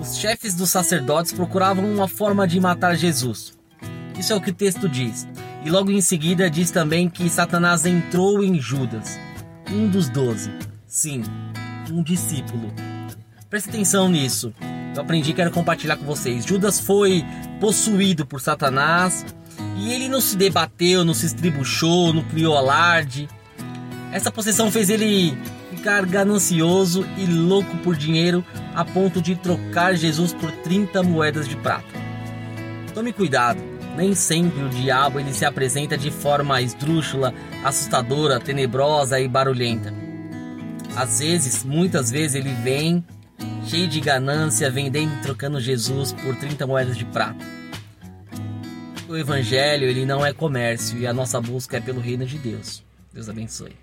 Os chefes dos sacerdotes procuravam uma forma de matar Jesus. Isso é o que o texto diz. E logo em seguida diz também que Satanás entrou em Judas, um dos doze. Sim, um discípulo. Preste atenção nisso. Eu aprendi e quero compartilhar com vocês. Judas foi possuído por Satanás e ele não se debateu, não se estribuchou, não criou alarde. Essa possessão fez ele ficar ganancioso e louco por dinheiro a ponto de trocar Jesus por 30 moedas de prata. Tome cuidado, nem sempre o diabo ele se apresenta de forma esdrúxula, assustadora, tenebrosa e barulhenta. Às vezes, muitas vezes ele vem cheio de ganância, vendendo e trocando Jesus por 30 moedas de prata. O evangelho ele não é comércio e a nossa busca é pelo reino de Deus. Deus abençoe.